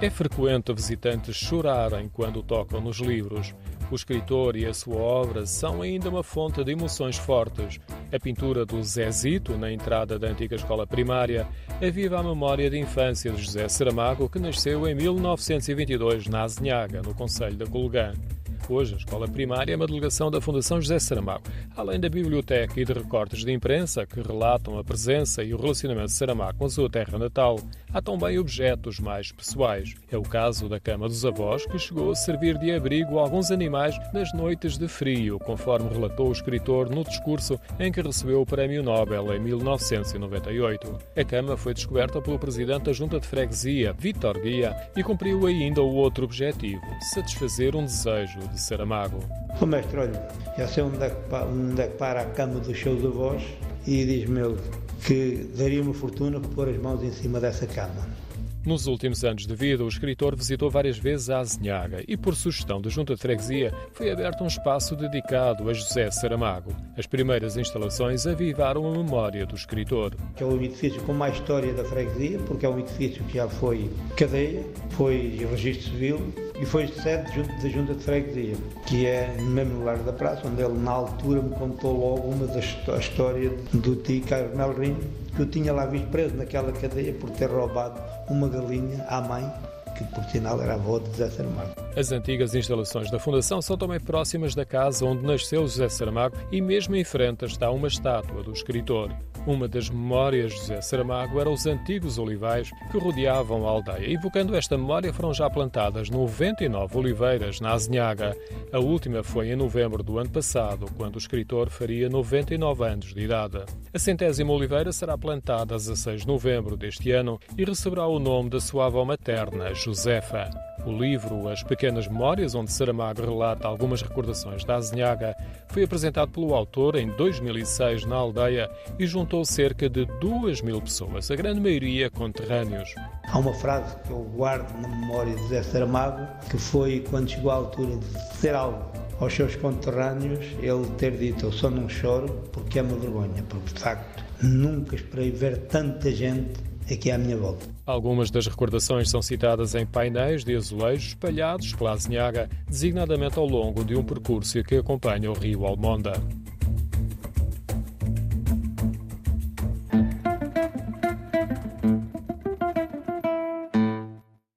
É frequente visitantes chorarem quando tocam nos livros. O escritor e a sua obra são ainda uma fonte de emoções fortes. A pintura do Zezito, na entrada da antiga escola primária, aviva a memória de infância de José Saramago, que nasceu em 1922 na Azinhaga, no Conselho da Colgã. Hoje, a escola primária é uma delegação da Fundação José Saramago, além da biblioteca e de recortes de imprensa que relatam a presença e o relacionamento de Saramago com a sua terra natal. Há também objetos mais pessoais. É o caso da cama dos avós, que chegou a servir de abrigo a alguns animais nas noites de frio, conforme relatou o escritor no discurso em que recebeu o Prémio Nobel em 1998. A cama foi descoberta pelo presidente da Junta de Freguesia, Vítor Guia, e cumpriu ainda o outro objetivo, satisfazer um desejo de Saramago. O mestre, olha, já sei onde é que, onde é que para a cama dos seus avós e diz-me ele que daria uma fortuna por pôr as mãos em cima dessa cama. Nos últimos anos de vida, o escritor visitou várias vezes a Azinhaga e, por sugestão da Junta de Freguesia, foi aberto um espaço dedicado a José Saramago. As primeiras instalações avivaram a memória do escritor. É o edifício com mais história da freguesia, porque é um edifício que já foi cadeia, foi registro civil e foi sede da Junta de Freguesia, que é mesmo no Largo da Praça, onde ele, na altura, me contou logo uma das a história do tio Carlos Melrinho, que eu tinha lá visto preso naquela cadeia por ter roubado uma galinha à mãe que por sinal era avó de José Saramago. As antigas instalações da Fundação são também próximas da casa onde nasceu José Saramago e mesmo em frente está uma estátua do escritor. Uma das memórias de José Saramago eram os antigos olivais que rodeavam a aldeia. Evocando esta memória, foram já plantadas 99 oliveiras na Azinhaga. A última foi em novembro do ano passado, quando o escritor faria 99 anos de idade. A centésima oliveira será plantada a 16 de novembro deste ano e receberá o nome da sua avó materna, Josefa. O livro As Pequenas Memórias, onde Saramago relata algumas recordações da Azinhaga, foi apresentado pelo autor em 2006 na aldeia e juntou cerca de 2 mil pessoas, a grande maioria conterrâneos. Há uma frase que eu guardo na memória de José Saramago, que foi quando chegou à altura de dizer algo aos seus conterrâneos, ele ter dito: Eu só não choro porque é uma vergonha, porque de facto nunca esperei ver tanta gente aqui à minha volta. Algumas das recordações são citadas em painéis de azulejos espalhados pela Azinhaga, designadamente ao longo de um percurso que acompanha o rio Almonda.